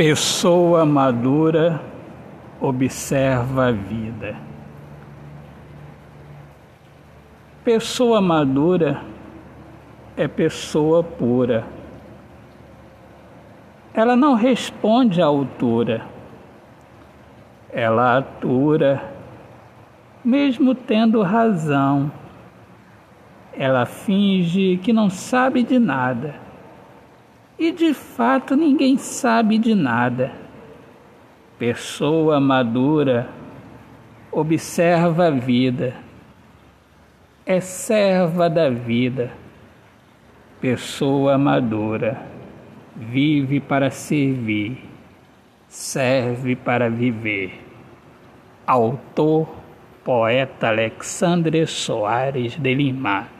Pessoa madura observa a vida. Pessoa madura é pessoa pura. Ela não responde à altura. Ela atura, mesmo tendo razão. Ela finge que não sabe de nada e de fato ninguém sabe de nada. Pessoa madura observa a vida, é serva da vida. Pessoa madura vive para servir, serve para viver. Autor, poeta Alexandre Soares de Lima.